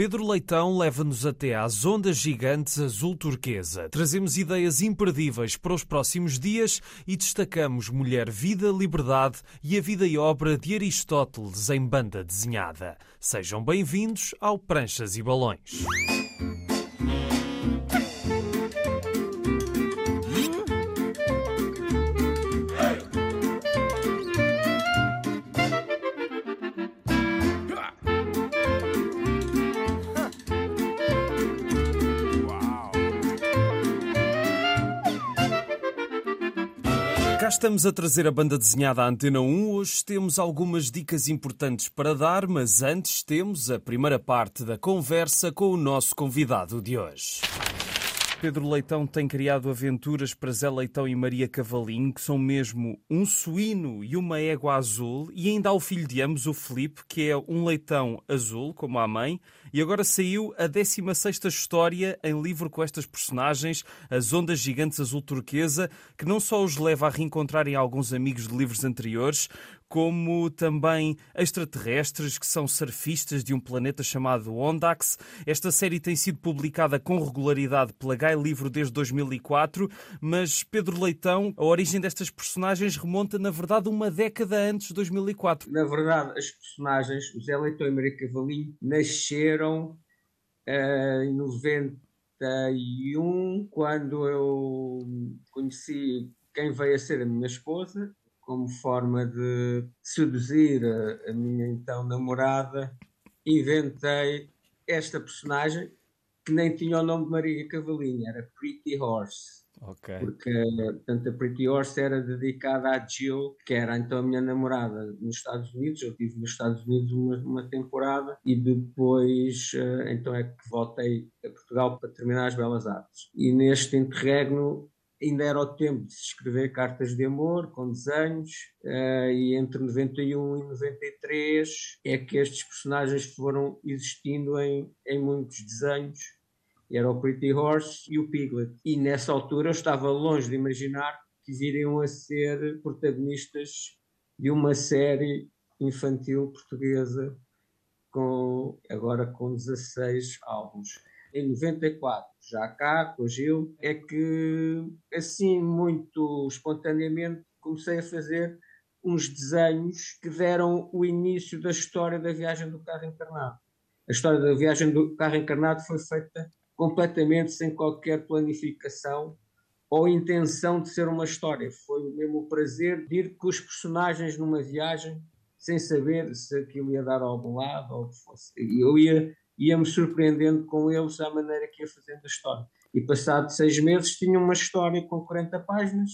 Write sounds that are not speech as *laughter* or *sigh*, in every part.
Pedro Leitão leva-nos até às ondas gigantes azul turquesa. Trazemos ideias imperdíveis para os próximos dias e destacamos Mulher, Vida, Liberdade e a vida e obra de Aristóteles em banda desenhada. Sejam bem-vindos ao Pranchas e Balões. Estamos a trazer a banda desenhada à Antena 1. Hoje temos algumas dicas importantes para dar, mas antes temos a primeira parte da conversa com o nosso convidado de hoje. Pedro Leitão tem criado aventuras para Zé Leitão e Maria Cavalinho, que são mesmo um suíno e uma égua azul, e ainda há o filho de ambos, o Felipe, que é um leitão azul, como a mãe, e agora saiu a 16ª história em livro com estas personagens, as Ondas Gigantes Azul Turquesa, que não só os leva a reencontrarem alguns amigos de livros anteriores, como também extraterrestres que são surfistas de um planeta chamado Ondax. Esta série tem sido publicada com regularidade pela Gai Livro desde 2004, mas Pedro Leitão, a origem destas personagens remonta, na verdade, uma década antes de 2004. Na verdade, as personagens, José Leitão e Maria Cavalinho, nasceram uh, em 91, quando eu conheci quem veio a ser a minha esposa, como forma de seduzir a, a minha então namorada, inventei esta personagem que nem tinha o nome de Maria Cavalinho, era Pretty Horse. Okay. Porque portanto, a Pretty Horse era dedicada a Jill, que era então a minha namorada nos Estados Unidos. Eu estive nos Estados Unidos uma, uma temporada e depois uh, então é que voltei a Portugal para terminar as Belas Artes. E neste interregno ainda era o tempo de se escrever cartas de amor com desenhos, uh, e entre 91 e 93 é que estes personagens foram existindo em, em muitos desenhos. Era o Pretty Horse e o Piglet. E nessa altura eu estava longe de imaginar que viriam a ser protagonistas de uma série infantil portuguesa com agora com 16 álbuns em 94, já cá, com o Gil, é que, assim, muito espontaneamente, comecei a fazer uns desenhos que deram o início da história da viagem do carro encarnado. A história da viagem do carro encarnado foi feita completamente sem qualquer planificação ou intenção de ser uma história. Foi mesmo o prazer de ir com os personagens numa viagem sem saber se aquilo ia dar a algum lado ou fosse. Eu ia ia-me surpreendendo com eles à maneira que ia fazendo a história. E passado seis meses tinha uma história com 40 páginas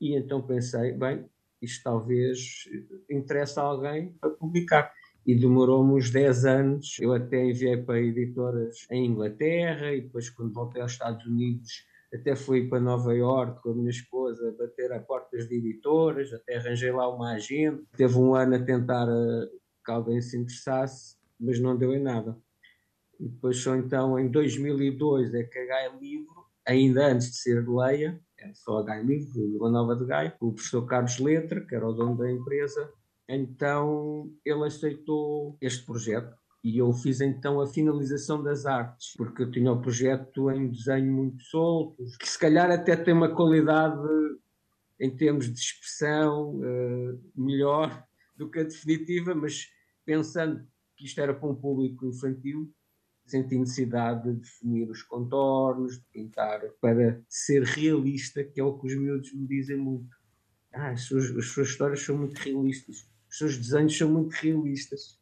e então pensei, bem, isto talvez interesse a alguém para publicar. E demorou-me uns 10 anos, eu até enviei para editoras em Inglaterra e depois quando voltei aos Estados Unidos até fui para Nova York com a minha esposa bater a portas de editoras, até arranjei lá uma agenda. Teve um ano a tentar uh, que alguém se interessasse, mas não deu em nada. E depois só então em 2002 é que a Gaia Livro, ainda antes de ser Leia, é só a Gaia Livro, Vila Nova de Gaia, o professor Carlos Letra, que era o dono da empresa, então ele aceitou este projeto e eu fiz então a finalização das artes, porque eu tinha o projeto em desenho muito solto, que se calhar até tem uma qualidade em termos de expressão uh, melhor do que a definitiva, mas pensando que isto era para um público infantil, senti necessidade de definir os contornos, de pintar para ser realista, que é o que os miúdos me dizem muito. Ah, as suas, as suas histórias são muito realistas, os seus desenhos são muito realistas.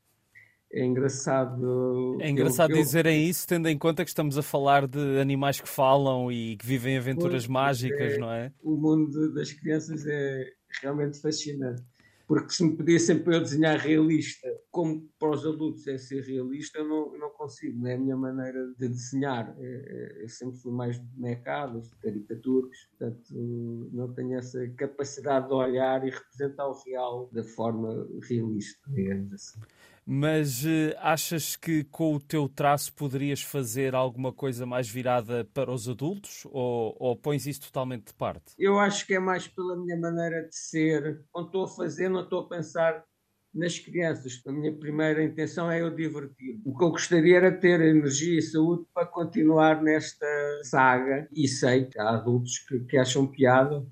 É engraçado. É engraçado eu, eu... dizerem isso, tendo em conta que estamos a falar de animais que falam e que vivem aventuras pois, mágicas, é, não é? O mundo das crianças é realmente fascinante porque se me pedissem para eu desenhar realista, como para os adultos é ser realista, eu não, não consigo, não é a minha maneira de desenhar. É, é, eu sempre fui mais de bonecadas, de caricaturas, portanto não tenho essa capacidade de olhar e representar o real da forma realista, digamos assim. Mas uh, achas que com o teu traço poderias fazer alguma coisa mais virada para os adultos ou, ou pões isso totalmente de parte? Eu acho que é mais pela minha maneira de ser. Quando estou a fazer, não estou a pensar nas crianças. A minha primeira intenção é eu divertir. O que eu gostaria era ter energia e saúde para continuar nesta saga. E sei que há adultos que, que acham piada,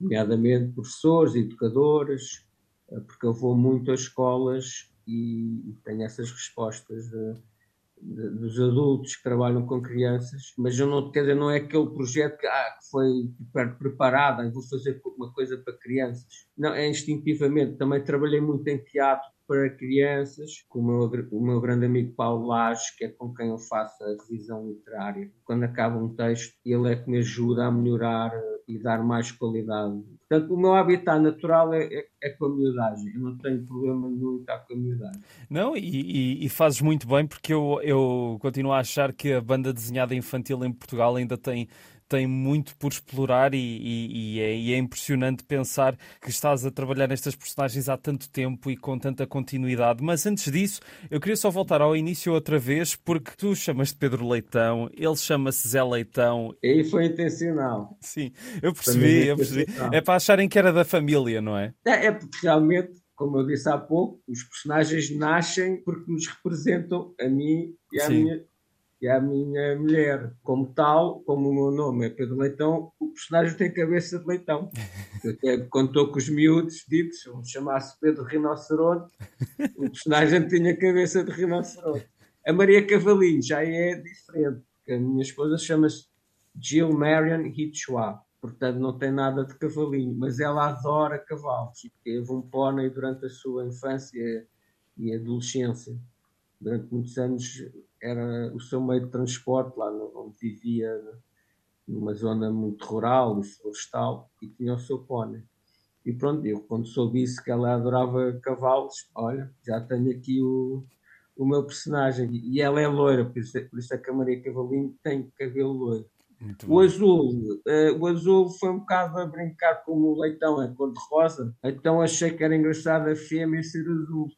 nomeadamente professores, educadores, eh, porque eu vou muito às escolas e tenho essas respostas de, de, dos adultos que trabalham com crianças, mas eu não, quer dizer, não é aquele projeto que, ah, que foi preparado, e vou fazer uma coisa para crianças. Não, é instintivamente. Também trabalhei muito em teatro para crianças, com o meu, o meu grande amigo Paulo Lage, que é com quem eu faço a revisão literária. Quando acaba um texto, ele é que me ajuda a melhorar eh, e dar mais qualidade. Portanto, o meu habitat natural é, é, é com a miudagem. Eu não tenho problema nenhum estar com a miudagem. Não, e, e, e, fazes muito bem, porque eu, eu continuo a achar que a banda desenhada infantil em Portugal ainda tem tem muito por explorar e, e, e, é, e, é, impressionante pensar que estás a trabalhar nestas personagens há tanto tempo e com tanta continuidade. Mas antes disso, eu queria só voltar ao início outra vez, porque tu chamas-te Pedro Leitão, ele chama-se Zé Leitão. E foi intencional. Sim, eu percebi, eu percebi. É para acharem que era da família, não é? É, é porque realmente como eu disse há pouco, os personagens nascem porque nos representam a mim e à minha e a minha mulher. Como tal, como o meu nome é Pedro Leitão, o personagem tem cabeça de leitão. *laughs* Até contou com os miúdos ditos, se chamasse Pedro Rinoceronte, o personagem tinha cabeça de rinoceronte. A Maria Cavalinho já é diferente, porque a minha esposa chama-se Jill Marion Hitchwa. Portanto, não tem nada de cavalinho, mas ela adora cavalos. Teve um pônei durante a sua infância e adolescência. Durante muitos anos era o seu meio de transporte, lá onde vivia, numa zona muito rural florestal, e tinha o seu pônei. E pronto, eu quando soube isso que ela adorava cavalos, olha, já tenho aqui o, o meu personagem. E ela é loira, por isso, por isso é que a Maria Cavalinho tem cabelo loiro. o azul, uh, o azul foi um bocado a brincar com o leitão, é cor de rosa, então achei que era engraçado a fêmea ser azul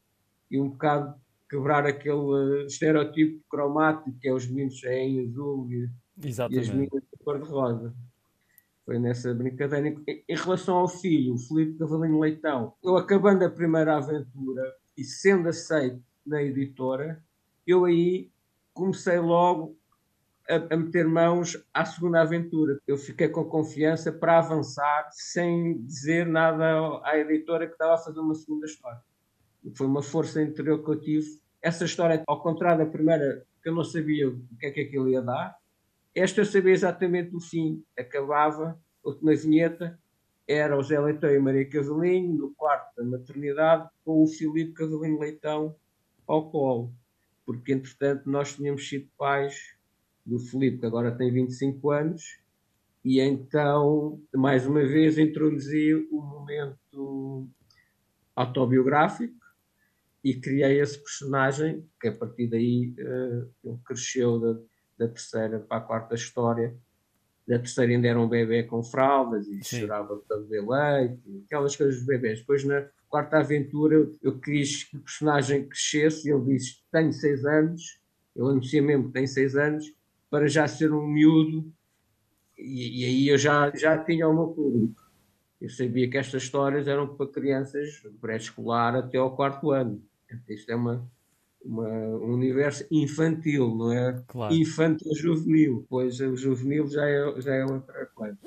e um bocado quebrar aquele estereotipo cromático que é os meninos em azul e, e as meninas de cor-de-rosa. Foi nessa brincadeira. Em, em relação ao filho, o Felipe Cavalinho Leitão, eu acabando a primeira aventura e sendo aceito na editora, eu aí comecei logo a, a, meter mãos à segunda aventura. Eu fiquei com confiança para avançar sem dizer nada à editora que estava a fazer uma segunda história. Foi uma força interior que eu tive essa história, ao contrário da primeira, que eu não sabia o que é que aquilo ia dar, esta eu sabia exatamente o fim. Acabava, a última vinheta, era o Zé Leitão e Maria Cavalinho, no quarto da maternidade, com o Filipe Cavalinho Leitão ao colo. Porque, entretanto, nós tínhamos sido pais do Filipe, que agora tem 25 anos, e então, mais uma vez, introduzi o momento autobiográfico, e criei esse personagem que a partir daí uh, ele cresceu da, da, terceira para a quarta história. Da terceira ainda era um bebê com fraldas e Sim. chorava para beber leite aquelas coisas dos bebês. Depois na quarta aventura eu, eu quis que o personagem crescesse e ele disse tenho seis anos. Ele anuncia mesmo que tem seis anos para já ser um miúdo. E, e aí eu já, já tinha o meu público. Eu sabia que estas histórias eram para crianças pré-escolar até ao quarto ano isto é uma, uma, um universo infantil, não é? Claro. Infantil juvenil, pois o juvenil já é, já é outra coisa.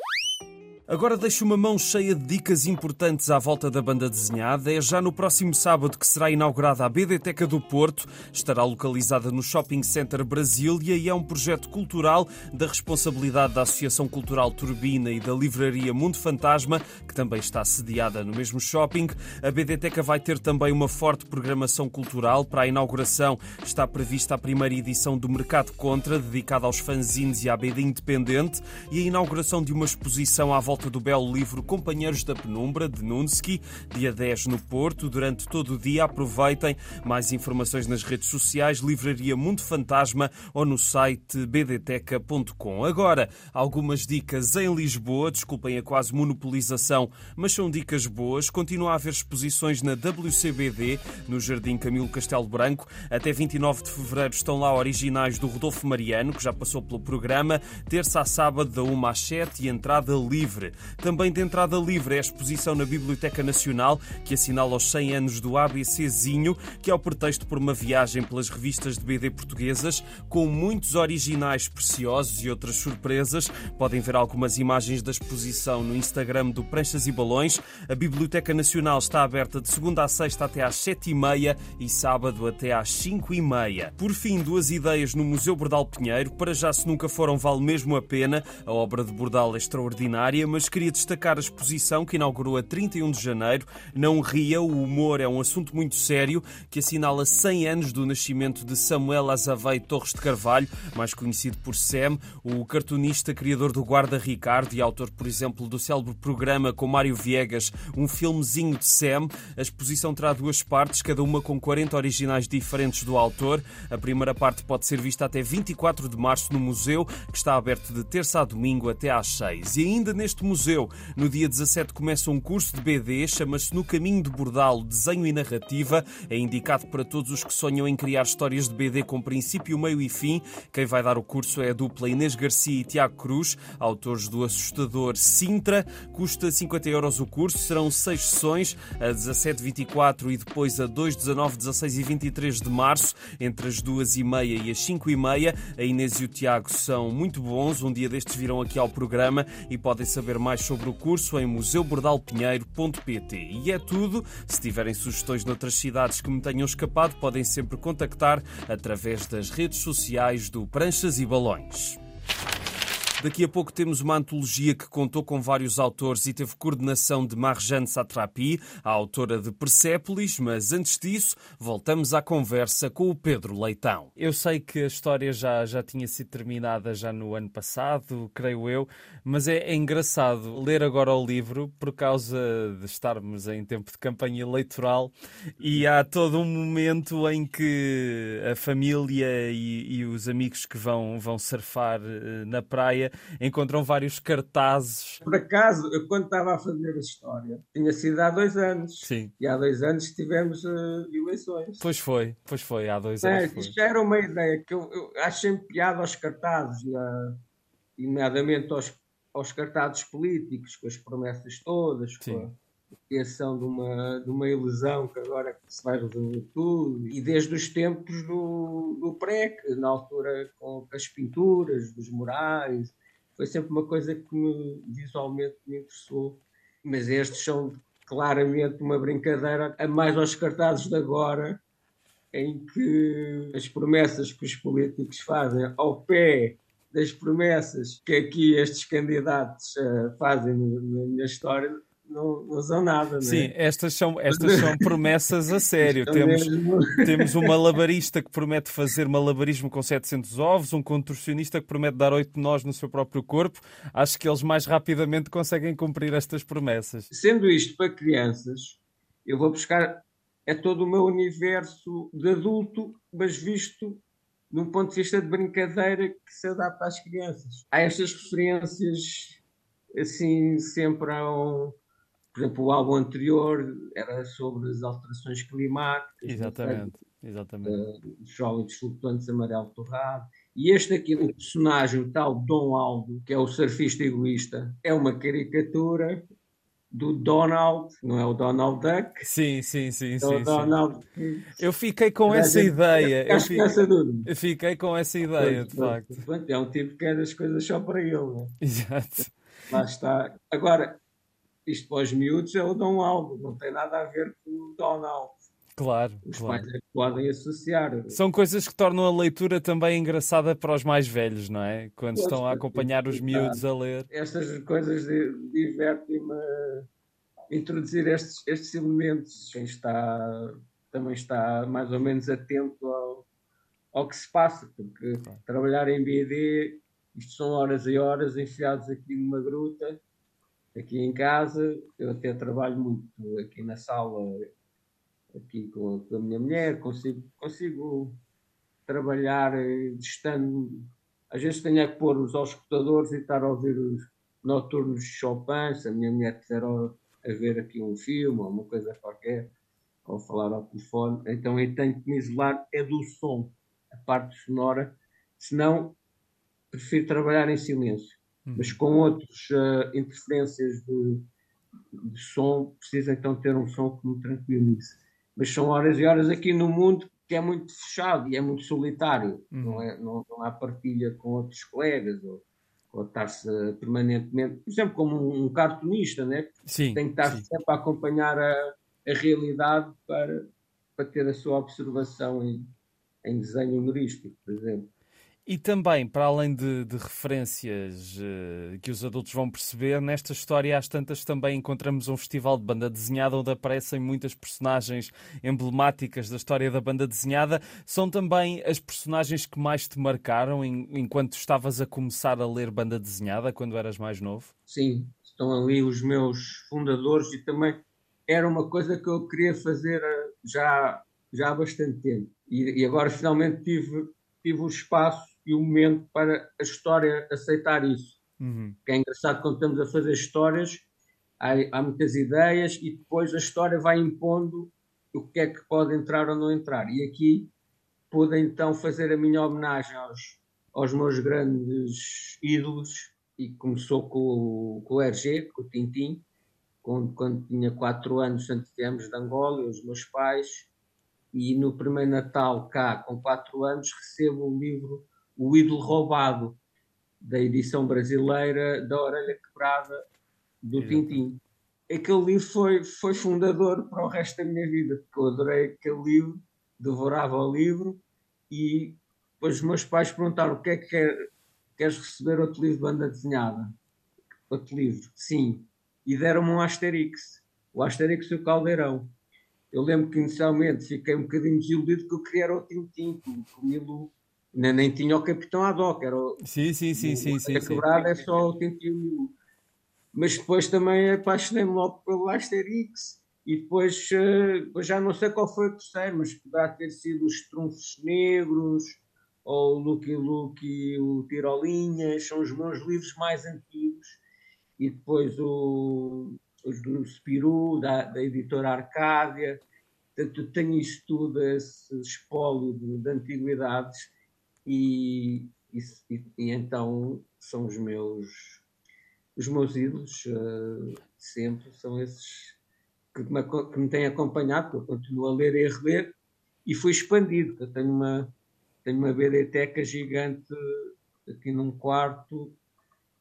Agora deixo uma mão cheia de dicas importantes à volta da banda desenhada. É já no próximo sábado que será inaugurada a BDteca do Porto. Estará localizada no Shopping Center Brasília e é um projeto cultural da responsabilidade da Associação Cultural Turbina e da Livraria Mundo Fantasma, que também está sediada no mesmo shopping. A BDteca vai ter também uma forte programação cultural. Para a inauguração está prevista a primeira edição do Mercado Contra, dedicada aos fanzines e à BD Independente, e a inauguração de uma exposição à volta volta do belo livro Companheiros da Penumbra, de Nunsky, dia 10 no Porto. Durante todo o dia aproveitem mais informações nas redes sociais, Livraria Mundo Fantasma ou no site bdteca.com. Agora, algumas dicas em Lisboa, desculpem a quase monopolização, mas são dicas boas. Continua a haver exposições na WCBD, no Jardim Camilo Castelo Branco. Até 29 de fevereiro estão lá originais do Rodolfo Mariano, que já passou pelo programa. Terça a sábado, da 1 às 7 e entrada livre. Livre. Também de entrada livre é a exposição na Biblioteca Nacional, que assinala os 100 anos do ABCzinho, que é o pretexto por uma viagem pelas revistas de BD portuguesas, com muitos originais preciosos e outras surpresas. Podem ver algumas imagens da exposição no Instagram do Pranchas e Balões. A Biblioteca Nacional está aberta de segunda a sexta até às sete e meia e sábado até às cinco e meia. Por fim, duas ideias no Museu Bordal Pinheiro. Para já, se nunca foram, vale mesmo a pena. A obra de Bordal é extraordinária, mas queria destacar a exposição que inaugurou a 31 de janeiro. Não ria, o humor é um assunto muito sério que assinala 100 anos do nascimento de Samuel Azavei Torres de Carvalho, mais conhecido por Sam, o cartunista criador do Guarda Ricardo e autor, por exemplo, do célebre programa com Mário Viegas, um filmezinho de Sam. A exposição terá duas partes, cada uma com 40 originais diferentes do autor. A primeira parte pode ser vista até 24 de março no museu, que está aberto de terça a domingo até às 6. E ainda neste museu, no dia 17 começa um curso de BD, chama-se No Caminho de Bordal, Desenho e Narrativa. É indicado para todos os que sonham em criar histórias de BD com princípio, meio e fim. Quem vai dar o curso é a dupla Inês Garcia e Tiago Cruz, autores do assustador Sintra. Custa 50 euros o curso, serão seis sessões, a 17, 24 e depois a 2, 19, 16 e 23 de março, entre as duas e meia e as 5 e meia. A Inês e o Tiago são muito bons, um dia destes virão aqui ao programa e podem saber mais sobre o curso em museubordalpinheiro.pt. E é tudo. Se tiverem sugestões noutras cidades que me tenham escapado, podem sempre contactar através das redes sociais do Pranchas e Balões. Daqui a pouco temos uma antologia que contou com vários autores e teve coordenação de Marjane Satrapi, a autora de Persépolis, mas antes disso, voltamos à conversa com o Pedro Leitão. Eu sei que a história já, já tinha sido terminada já no ano passado, creio eu, mas é, é engraçado ler agora o livro por causa de estarmos em tempo de campanha eleitoral e há todo um momento em que a família e, e os amigos que vão, vão surfar eh, na praia encontram vários cartazes. Por acaso, eu quando estava a fazer a história, tinha sido há dois anos. Sim. E há dois anos tivemos uh, eleições. Pois foi, pois foi, há dois é, anos. Isto era uma ideia que eu, eu acho sempre piada aos cartazes, uh, nomeadamente aos, aos cartazes políticos, com as promessas todas, Sim. com a criação de uma, de uma ilusão que agora se vai resolver tudo, e desde os tempos do, do PREC, na altura com as pinturas, dos murais, foi sempre uma coisa que me, visualmente me interessou. Mas estes são claramente uma brincadeira a mais aos cartazes de agora, em que as promessas que os políticos fazem ao pé das promessas que aqui estes candidatos uh, fazem na minha história não, não são nada, não é? Sim, estas são, estas são promessas a sério. *laughs* temos, temos um malabarista que promete fazer malabarismo com 700 ovos, um contorcionista que promete dar 8 nós no seu próprio corpo. Acho que eles mais rapidamente conseguem cumprir estas promessas. Sendo isto para crianças, eu vou buscar é todo o meu universo de adulto, mas visto num ponto de vista de brincadeira que se adapta às crianças. Há estas referências assim sempre a um, por exemplo, o álbum anterior era sobre as alterações climáticas. Exatamente, exatamente. Uh, jovens flutuantes amarelo torrado. E este aqui, o personagem, o tal Dom Aldo, que é o surfista egoísta, é uma caricatura do Donald, não é o Donald Duck? Sim, sim, sim. É sim, o Donald. Sim. Eu fiquei com essa gente, ideia. Eu fiquei, eu fiquei com essa ideia, de facto. É um tipo que é das coisas só para ele. Não é? *laughs* Exato. Lá está. Agora, isto para os miúdos é o Dom Aldo, não tem nada a ver com o Donald. Claro. Os claro. pais é que podem associar. São coisas que tornam a leitura também engraçada para os mais velhos, não é? Quando pois, estão a acompanhar os miúdos a ler. Estas coisas divertem-me introduzir estes, estes elementos. Quem está também está mais ou menos atento ao, ao que se passa, porque claro. trabalhar em BD, isto são horas e horas enfiados aqui numa gruta Aqui em casa, eu até trabalho muito aqui na sala, aqui com, a minha mulher, consigo, consigo trabalhar estando. Às vezes tenho é que pôr os auscultadores e estar a ouvir os noturnos de Chopin, se a minha mulher quiser a ver aqui um filme ou uma coisa qualquer, ou falar ao telefone, então eu tenho que me isolar é do som, a parte sonora, senão prefiro trabalhar em silêncio uhum. mas com outras uh, interferências de, de, som, precisa então ter um som que me tranquilize. Mas são horas e horas aqui no mundo que é muito fechado e é muito solitário, uhum. não, é, não, não, há partilha com outros colegas ou, ou estar-se permanentemente, por exemplo, como um, um cartunista, né? sim, tem que estar sim. sempre a acompanhar a, a realidade para, para ter a sua observação em, em desenho humorístico, por exemplo. E também, para além de, de referências uh, que os adultos vão perceber, nesta história, às tantas, também encontramos um festival de banda desenhada onde aparecem muitas personagens emblemáticas da história da banda desenhada. São também as personagens que mais te marcaram em, enquanto estavas a começar a ler banda desenhada, quando eras mais novo? Sim, estão ali os meus fundadores e também era uma coisa que eu queria fazer eh, já, já há bastante tempo. E, e agora finalmente tive, tive o espaço e o momento para a história aceitar isso. Uhum. Que é engraçado quando estamos a fazer histórias, há, há, muitas ideias e depois a história vai impondo o que é que pode entrar ou não entrar. E aqui pude então fazer a minha homenagem aos, aos meus grandes ídolos e começou com, com o RG, com o Tintim, quando, quando tinha quatro anos, antes viemos de Angola, os meus pais, e no primeiro Natal cá, com quatro anos, recebo o livro o ídolo roubado da edição brasileira da Orelha Quebrada do Tintim. Aquele livro foi, foi fundador para o resto da minha vida, porque eu adorei aquele livro, devorava o livro e depois os meus pais perguntaram o que é que quer, queres receber outro livro de banda desenhada? Outro livro? Sim. E deram-me um Asterix, o Asterix e o Caldeirão. Eu lembro que inicialmente fiquei um bocadinho desiludido que eu queria o Tintim, comigo nem, nem tinha o Capitão Haddock, era o, sim, sim, sim, o, sim, sim, a quebrada é só o Tintin mas depois também apaixonei-me logo pelo Asterix e depois, eh, depois já não sei qual foi o terceiro, mas poderá ter sido os Trunfos Negros ou o Lucky Luke o Tirolinhas, são os meus livros mais antigos. E depois o, os do Spiru, da, da editora Arcádia. Portanto tenho isto tudo, esse espólio de, de antiguidades e, e, e, então são os meus os meus ídolos uh, sempre são esses que me, que me têm acompanhado, que eu continuo a ler e a reler e fui expandido, eu tenho uma tenho uma biblioteca gigante aqui num quarto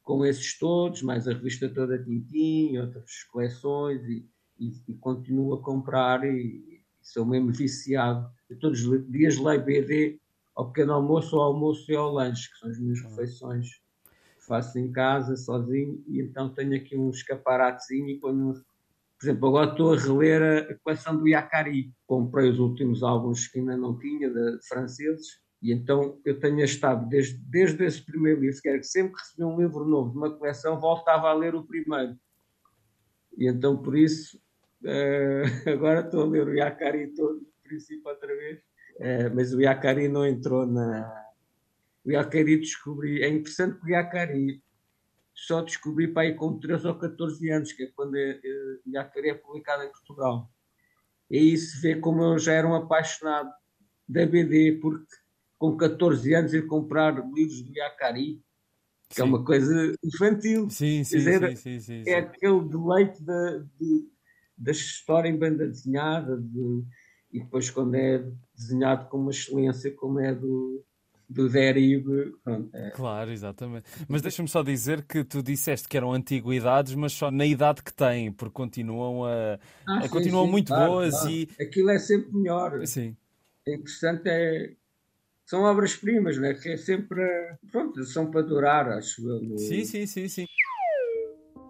com esses todos, mais a revista toda Tintim, outras coleções e, e, e continuo a comprar e, e sou mesmo viciado. Eu todos os dias leio BD ao pequeno almoço, ao almoço e ao lanche, que são as minhas refeições que faço em casa, sozinho, e então tenho aqui um escaparatezinho e ponho, por exemplo, agora estou a reler a, coleção do Yakari. Comprei os últimos álbuns que ainda não tinha, de, de franceses, e então eu tenho estado desde, desde esse primeiro livro, que era que sempre que recebia um livro novo de uma coleção, voltava a ler o primeiro. E então por isso, uh, *laughs* agora estou a ler o Yakari todo, do princípio outra vez é, mas o Iacari não entrou na. O Iacari descobri. É interessante que o Iacari só descobri para aí com 13 ou 14 anos, que é quando é, é, o Iacari é publicado em Portugal. E aí se vê como eu já era um apaixonado da BD, porque com 14 anos ir comprar livros do Iacari, que sim. é uma coisa infantil. Sim, sim, dizer, sim, sim, sim, É aquele deleite da, de, da história em banda desenhada, de, e depois quando é desenhado com uma excelência como é do, do Derive. É. Claro, exatamente. Mas deixa-me só dizer que tu disseste que eram antiguidades, mas só na idade que têm, porque continuam a, ah, a sim, continuam sim, muito claro, boas claro. e aquilo é sempre melhor. Sim. É interessante é são obras-primas, né? Que é sempre pronto, são para durar, acho eu. Sim, sim, sim, sim.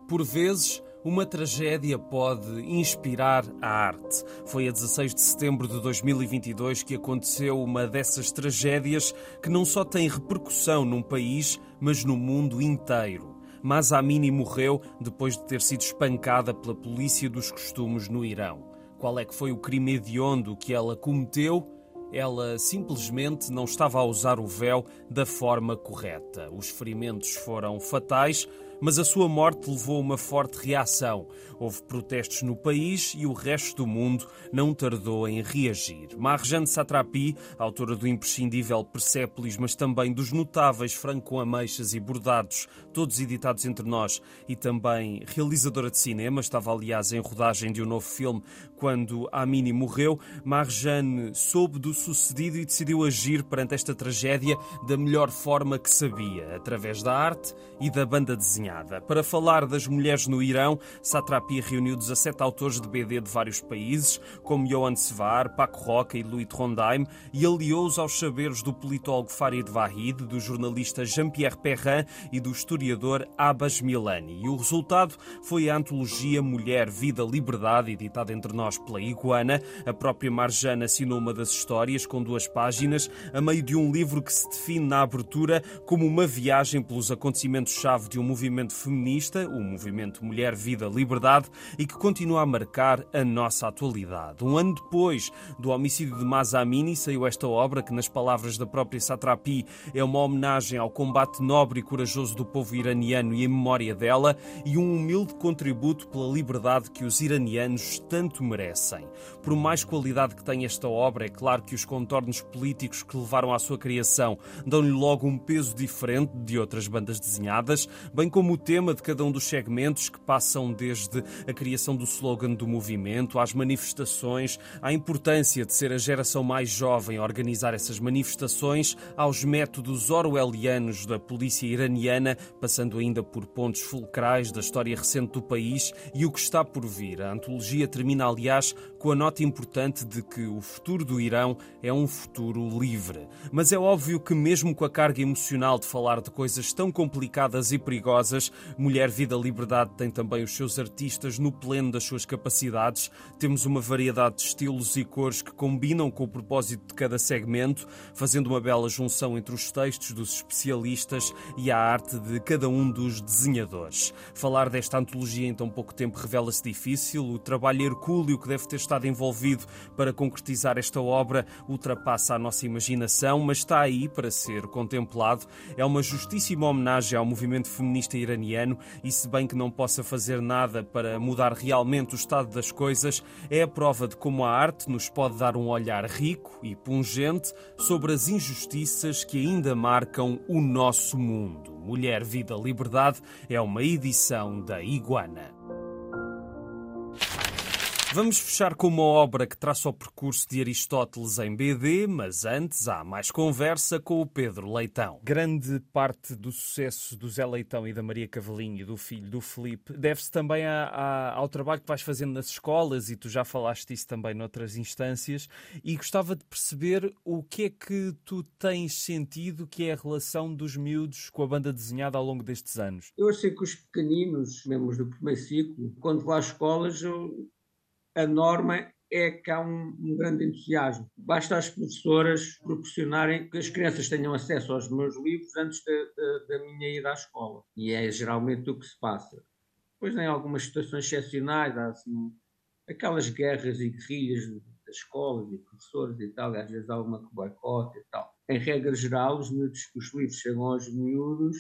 Por vezes uma tragédia pode inspirar a arte. Foi a 16 de setembro de 2022 que aconteceu uma dessas tragédias que não só tem repercussão num país, mas no mundo inteiro. Mas Amini morreu depois de ter sido espancada pela polícia dos costumes no Irão. Qual é que foi o crime hediondo que ela cometeu? Ela simplesmente não estava a usar o véu da forma correta. Os ferimentos foram fatais, mas a sua morte levou a uma forte reação. Houve protestos no país e o resto do mundo não tardou em reagir. Marjane Satrapi, autora do imprescindível Persépolis, mas também dos notáveis Franco Ameixas e Bordados, todos editados entre nós, e também realizadora de cinema, estava aliás em rodagem de um novo filme quando Amini morreu. Marjane soube do sucedido e decidiu agir perante esta tragédia da melhor forma que sabia, através da arte e da banda desenhada. Para falar das mulheres no Irão, Satrapi reuniu 17 autores de BD de vários países, como Johan Sevar, Paco Roca e Louis Trondheim, e aliou-os aos saberes do politólogo Farid Vahid, do jornalista Jean-Pierre Perrin e do historiador Abbas Milani. E o resultado foi a antologia Mulher, Vida, Liberdade, editada entre nós pela Iguana. A própria Marjana assinou uma das histórias com duas páginas, a meio de um livro que se define na abertura como uma viagem pelos acontecimentos-chave de um movimento feminista, o movimento Mulher, Vida, Liberdade, e que continua a marcar a nossa atualidade. Um ano depois do homicídio de Masa Amini, saiu esta obra que, nas palavras da própria Satrapi, é uma homenagem ao combate nobre e corajoso do povo iraniano e em memória dela, e um humilde contributo pela liberdade que os iranianos tanto merecem. Por mais qualidade que tenha esta obra, é claro que os contornos políticos que levaram à sua criação dão-lhe logo um peso diferente de outras bandas desenhadas, bem como o tema de cada um dos segmentos que passam desde a criação do slogan do movimento, às manifestações, à importância de ser a geração mais jovem a organizar essas manifestações, aos métodos orwellianos da polícia iraniana, passando ainda por pontos fulcrais da história recente do país e o que está por vir. A antologia termina, aliás, com a nota importante de que o futuro do Irão é um futuro livre. Mas é óbvio que, mesmo com a carga emocional de falar de coisas tão complicadas e perigosas, Mulher, Vida, Liberdade tem também os seus artistas no pleno das suas capacidades. Temos uma variedade de estilos e cores que combinam com o propósito de cada segmento, fazendo uma bela junção entre os textos dos especialistas e a arte de cada um dos desenhadores. Falar desta antologia em tão pouco tempo revela-se difícil. O trabalho hercúleo que deve ter estado envolvido para concretizar esta obra ultrapassa a nossa imaginação, mas está aí para ser contemplado. É uma justíssima homenagem ao movimento feminista iraniano e, se bem que não possa fazer nada para mudar realmente o estado das coisas, é a prova de como a arte nos pode dar um olhar rico e pungente sobre as injustiças que ainda marcam o nosso mundo. Mulher, Vida, Liberdade é uma edição da Iguana. Vamos fechar com uma obra que traça o percurso de Aristóteles em BD, mas antes há mais conversa com o Pedro Leitão. Grande parte do sucesso do Zé Leitão e da Maria Cavalinho e do filho do Felipe deve-se também a, a, ao trabalho que vais fazendo nas escolas e tu já falaste isso também noutras instâncias e gostava de perceber o que é que tu tens sentido que é a relação dos miúdos com a banda desenhada ao longo destes anos. Eu achei que os pequeninos, membros do primeiro ciclo, quando vou às escolas, eu a norma é que há um, um, grande entusiasmo. Basta as professoras proporcionarem que as crianças tenham acesso aos meus livros antes da, minha ida à escola. E é geralmente o que se passa. Depois, em algumas situações excepcionais, há assim, aquelas guerras e guerrilhas das escolas e professores e tal, e às vezes há uma que boicote e tal. Em regra geral, os, miúdos, os livros chegam aos miúdos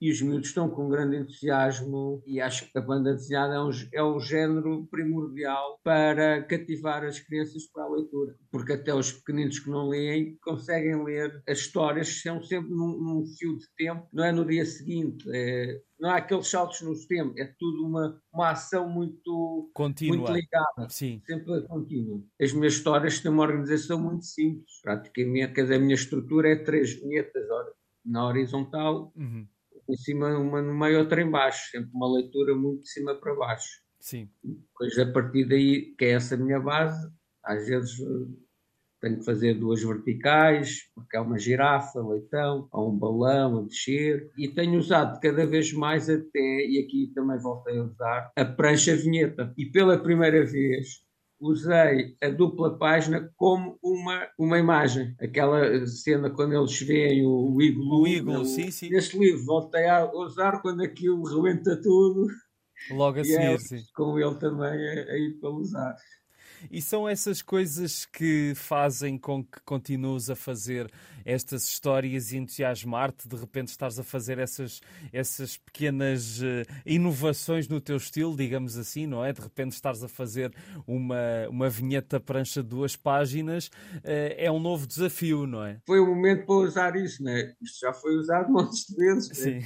e os miúdos estão com grande entusiasmo. E acho que a banda desenhada é um, é um género primordial para cativar as crianças para a leitura, porque até os pequeninos que não leem conseguem ler. As histórias, são sempre num, num fio de tempo, não é no dia seguinte, é, não há aqueles saltos no tempo, é tudo uma, uma ação muito, Contínua. muito ligada, Sim. sempre contínua. As minhas histórias têm uma organização muito simples, praticamente, a minha estrutura é três vinhetas na horizontal, uhum em cima, uma no meio, outra em baixo, sempre uma leitura muito de cima para baixo. Sim. Depois, a partir daí, que é essa minha base, às vezes eh, tenho que fazer duas verticais, porque há uma girafa, leitão, há um balão a descer, e tenho usado cada vez mais até, e aqui também voltei a usar, a prancha vinheta. E pela primeira vez usei a dupla página como uma, uma imagem. Aquela cena quando eles veem o, o iglu. O iglu, sim, sim. Neste livro voltei a usar quando aquilo rebenta tudo. Logo a é seguir, é, sim. Com ele também a, a ir para usar. E são essas coisas que fazem com que continues a fazer estas histórias e entusiasmar-te, de repente estares a fazer essas, essas pequenas uh, inovações no teu estilo, digamos assim, não é? De repente estares a fazer uma, uma vinheta prancha de duas páginas, uh, é um novo desafio, não é? Foi o momento para usar isso, não é? Isto já foi usado *laughs* montes de vezes. Sim.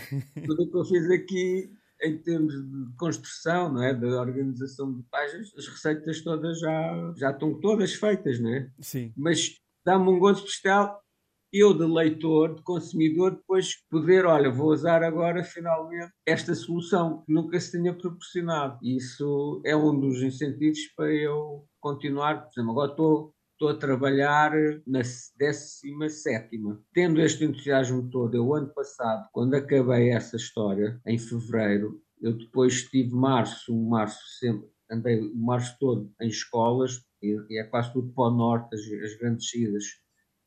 Tudo o que eu fiz aqui em termos de construção, não é? Da organização de páginas, as receitas todas já, já estão todas feitas, não é? Sim. Mas dá-me um gosto especial eu de leitor, de consumidor, depois poder, olha, vou usar agora finalmente esta solução que nunca se tinha proporcionado. Isso é um dos incentivos para eu continuar. Por exemplo, agora estou, estou a trabalhar na 17, tendo este entusiasmo todo. Eu, ano passado, quando acabei essa história, em fevereiro, eu depois tive março, um março sempre, andei o março todo em escolas, e, é quase tudo para o norte, as, as grandes saídas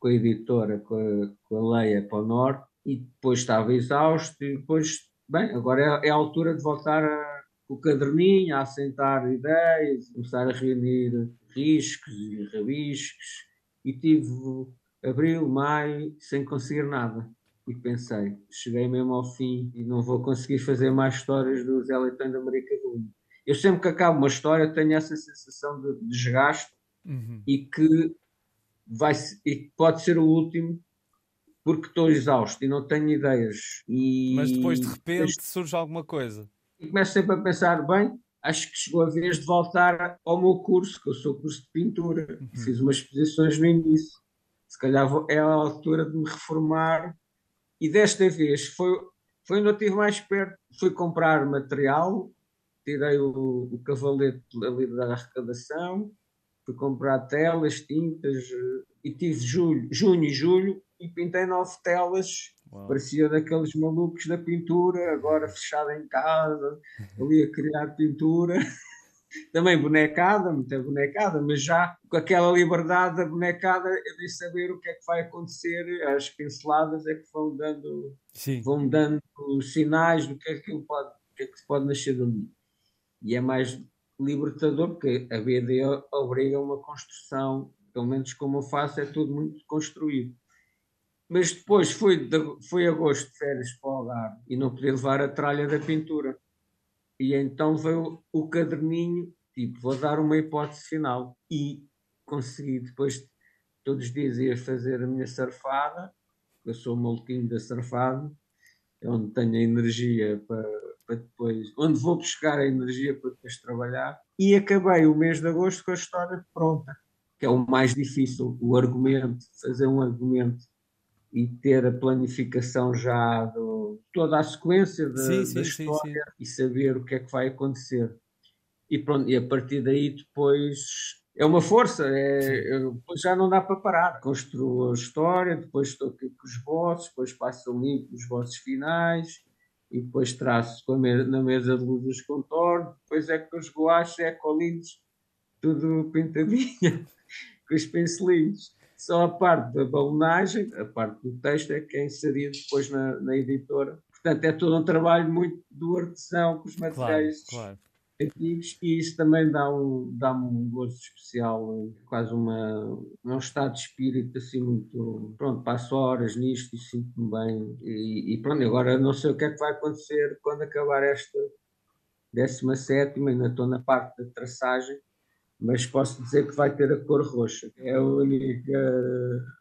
com a editora, com a, com a Leia para o norte, e depois estava exausto, e depois, bem, agora é, é a altura de voltar a, com o caderninho, a assentar ideias, começar a reunir riscos e rabiscos, e tive abril, maio, sem conseguir nada. E pensei, cheguei mesmo ao fim e não vou conseguir fazer mais histórias do Zé Leitão da América do. Eu sempre que acabo uma história tenho essa sensação de desgaste uhum. e que vai e pode ser o último porque estou exausto e não tenho ideias. E, Mas depois de repente surge alguma coisa. E começo sempre a pensar, bem, acho que chegou a vez de voltar ao meu curso, que eu sou curso de pintura. Uhum. Fiz umas exposições no início. Se calhar é a altura de me reformar. E desta vez foi, foi onde eu estive mais perto. Fui comprar material, tirei o, o cavalete ali da arrecadação, fui comprar telas, tintas, eh, e tive julho, junho e julho e pintei nove telas. Uau. Parecia daqueles malucos da pintura, agora fechado em casa, ali a criar pintura. *laughs* Também bonecada, muita bonecada, mas já com aquela liberdade da bonecada de saber o que é que vai acontecer. As pinceladas é que vão dando, Sim. vão dando sinais do que é que, pode, que, é que pode nascer dali. E é mais libertador, porque a BD obriga a uma construção, pelo menos como eu faço, é tudo muito construído. Mas depois foi, de, foi agosto de férias para o Algarve e não podia levar a tralha da pintura. E então veio o caderninho, tipo, vou dar uma hipótese final. E consegui, depois, todos os dias ia fazer a minha surfada, eu sou maluquinho da surfada, é onde tenho a energia para para depois, onde vou buscar a energia para depois trabalhar. E acabei o mês de agosto com a história pronta, que é o mais difícil, o argumento, fazer um argumento e ter a planificação já de toda a sequência de, sim, sim, da história sim, e saber o que é que vai acontecer. E pronto, e a partir daí depois é uma força, é, já não dá para parar. Construo a história, depois estou aqui com os bosses, depois passo ali os bosses finais, e depois traço na mesa de luz os contornos, depois é com os guaches, é colinos, tudo pintadinho, *laughs* com os pincelinhos. Só a parte da balonagem, a parte do texto, é que é inserida depois na, na editora. Portanto, é todo um trabalho muito do artesão com os materiais claro, claro antigos e isso também dá um, dá um gosto especial, quase uma, um estado de espírito assim muito, pronto, passo horas nisto e sinto-me bem e, e, pronto, agora não sei o que é que vai acontecer quando acabar esta 17 ainda estou na parte da traçagem, mas posso dizer que vai ter a cor roxa. É a única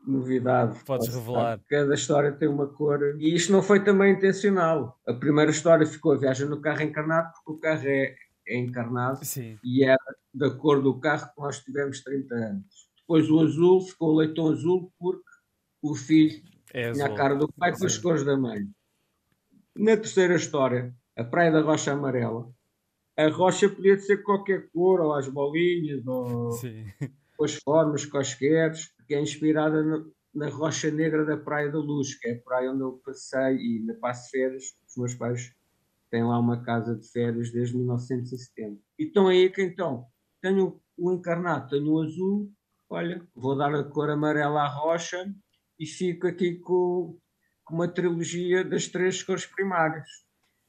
novidade. Podes revelar. Cada história tem uma cor. E isto não foi também intencional. A primeira história ficou a viagem no carro encarnado, porque o carro é, é encarnado Sim. e era da cor do carro que nós tivemos 30 anos. Depois o azul ficou o leitão azul porque o filho é tinha a cara do pai com as cores da mãe. Na terceira história, a Praia da Rocha Amarela, a rocha podia ser qualquer cor, ou as bolinhas, ou Sim. *laughs* as formas quaisquer, que é inspirada no, na rocha negra da Praia da Luz, que é a praia onde eu passei e ainda passo férias, os meus pais tem lá uma casa de férias desde 1970. Então aí que então, tenho o encarnado, tenho o azul, olha, vou dar a cor amarela à rocha e fico aqui com, com uma trilogia das três cores primárias.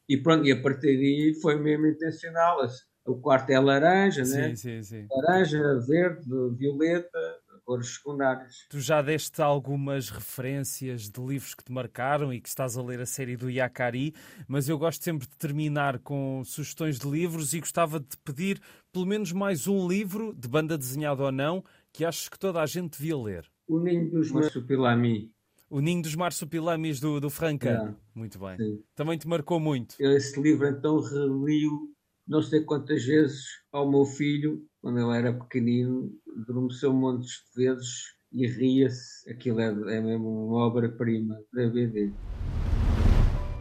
E pronto, e a partir daí foi mesmo intencional. O quarto é laranja, sim, né? Sim, sim. Laranja, verde, violeta, cores secundárias. Tu já deste algumas referências de livros que te marcaram e que estás a ler a série do Yakari, mas eu gosto sempre de terminar com sugestões de livros e gostava de pedir pelo menos mais um livro, de banda desenhada ou não, que achas que toda a gente devia ler. O Ninho dos Marsupilami. O Ninho dos Marsupilamis do, do Franca. É. Muito bem. Sim. Também te marcou muito. Esse livro então reliu não sei quantas vezes ao meu filho, quando ele era pequenino, adormeceu montes de vezes e ria-se. Aquilo é, é mesmo uma obra-prima da BD.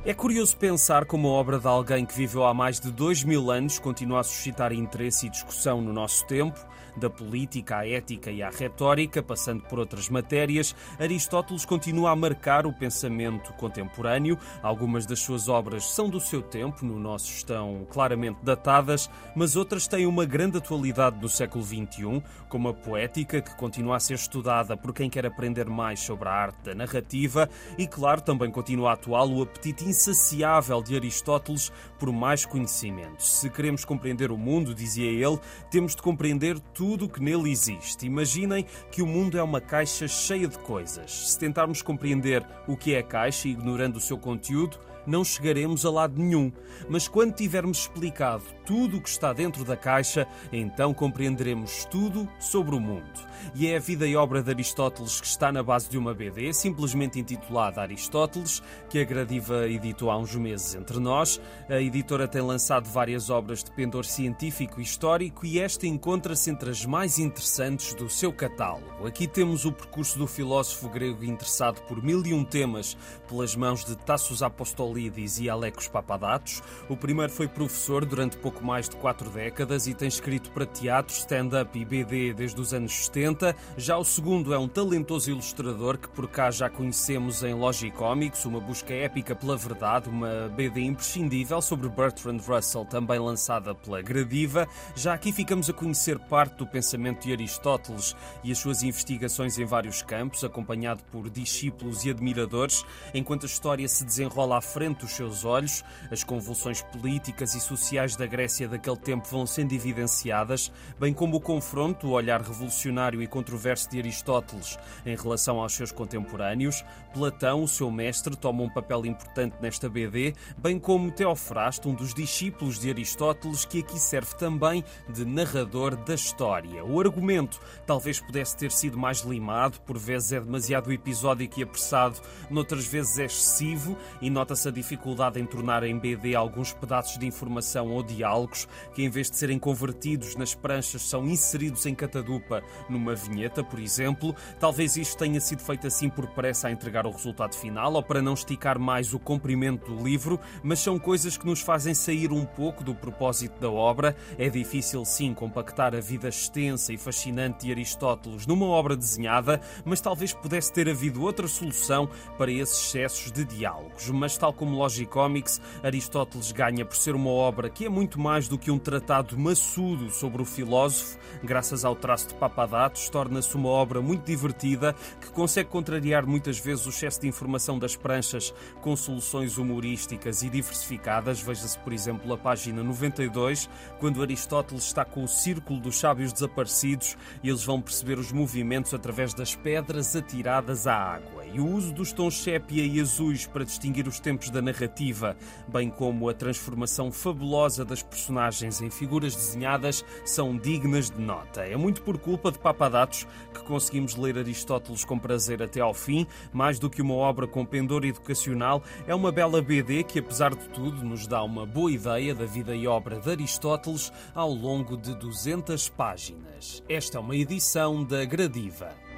É curioso pensar como a obra de alguém que viveu há mais de dois mil anos continua a suscitar interesse e discussão no nosso tempo da política à ética e à retórica, passando por outras matérias, Aristóteles continua a marcar o pensamento contemporâneo. Algumas das suas obras são do seu tempo, no nosso estão claramente datadas, mas outras têm uma grande atualidade no século XXI, como a poética, que continua a ser estudada por quem quer aprender mais sobre a arte da narrativa, e, claro, também continua atual o apetite insaciável de Aristóteles por mais conhecimento. Se queremos compreender o mundo, dizia ele, temos de compreender tudo o que nele existe. Imaginem que o mundo é uma caixa cheia de coisas. Se tentarmos compreender o que é a caixa, ignorando o seu conteúdo, não chegaremos a lado nenhum. Mas quando tivermos explicado tudo o que está dentro da caixa, então compreenderemos tudo sobre o mundo. E é a vida e obra de Aristóteles que está na base de uma BD, simplesmente intitulada Aristóteles, que a Gradiva editou há uns meses entre nós. A editora tem lançado várias obras de pendor científico e histórico e esta encontra-se entre as mais interessantes do seu catálogo. Aqui temos o percurso do filósofo grego interessado por mil e um temas pelas mãos de Tassos Apostolides e Alecos Papadatos. O primeiro foi professor durante pouco mais de quatro décadas e tem escrito para teatro, stand-up e BD desde os anos 70. Já o segundo é um talentoso ilustrador que por cá já conhecemos em Logicomics, uma busca épica pela verdade, uma BD imprescindível sobre Bertrand Russell, também lançada pela Gradiva. Já aqui ficamos a conhecer parte do pensamento de Aristóteles e as suas investigações em vários campos, acompanhado por discípulos e admiradores, enquanto a história se desenrola à frente dos seus olhos, as convulsões políticas e sociais da Grécia daquele tempo vão sendo evidenciadas, bem como o confronto, o olhar revolucionário e controverso de Aristóteles em relação aos seus contemporâneos. Platão, o seu mestre, toma um papel importante nesta BD, bem como Teofrasto, um dos discípulos de Aristóteles, que aqui serve também de narrador da história. O argumento talvez pudesse ter sido mais limado, por vezes é demasiado episódico e apressado, noutras vezes é excessivo e nota-se a dificuldade em tornar em BD alguns pedaços de informação ou diálogos que, em vez de serem convertidos nas pranchas, são inseridos em catadupa numa vinheta, por exemplo. Talvez isto tenha sido feito assim por pressa a entregar o resultado final ou para não esticar mais o comprimento do livro, mas são coisas que nos fazem sair um pouco do propósito da obra. É difícil, sim, compactar a vida extensa e fascinante de Aristóteles numa obra desenhada, mas talvez pudesse ter havido outra solução para esses excessos de diálogos. Mas, tal como Logicomics, Aristóteles ganha por ser uma obra que é muito mais do que um tratado maçudo sobre o filósofo, graças ao traço de Papadatos, torna-se uma obra muito divertida que consegue contrariar muitas vezes o excesso de informação das pranchas com soluções humorísticas e diversificadas. Veja-se, por exemplo, a página 92, quando Aristóteles está com o círculo dos sábios desaparecidos e eles vão perceber os movimentos através das pedras atiradas à água. E o uso dos tons sépia e azuis para distinguir os tempos da narrativa, bem como a transformação fabulosa das personagens em figuras desenhadas, são dignas de nota. É muito por culpa de Papadatos que conseguimos ler Aristóteles com prazer até ao fim, mais do que uma obra com pendor educacional, é uma bela BD que, apesar de tudo, nos dá uma boa ideia da vida e obra de Aristóteles ao longo de 200 páginas. Esta é uma edição da Gradiva.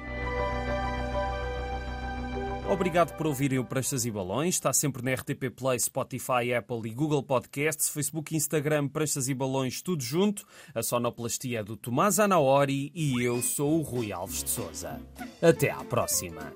Obrigado por ouvirem o Pranchas e Balões. Está sempre na RTP Play, Spotify, Apple e Google Podcasts, Facebook, Instagram, Pranchas e Balões, tudo junto. A sonoplastia é do Tomás Anaori e eu sou o Rui Alves de Souza. Até à próxima.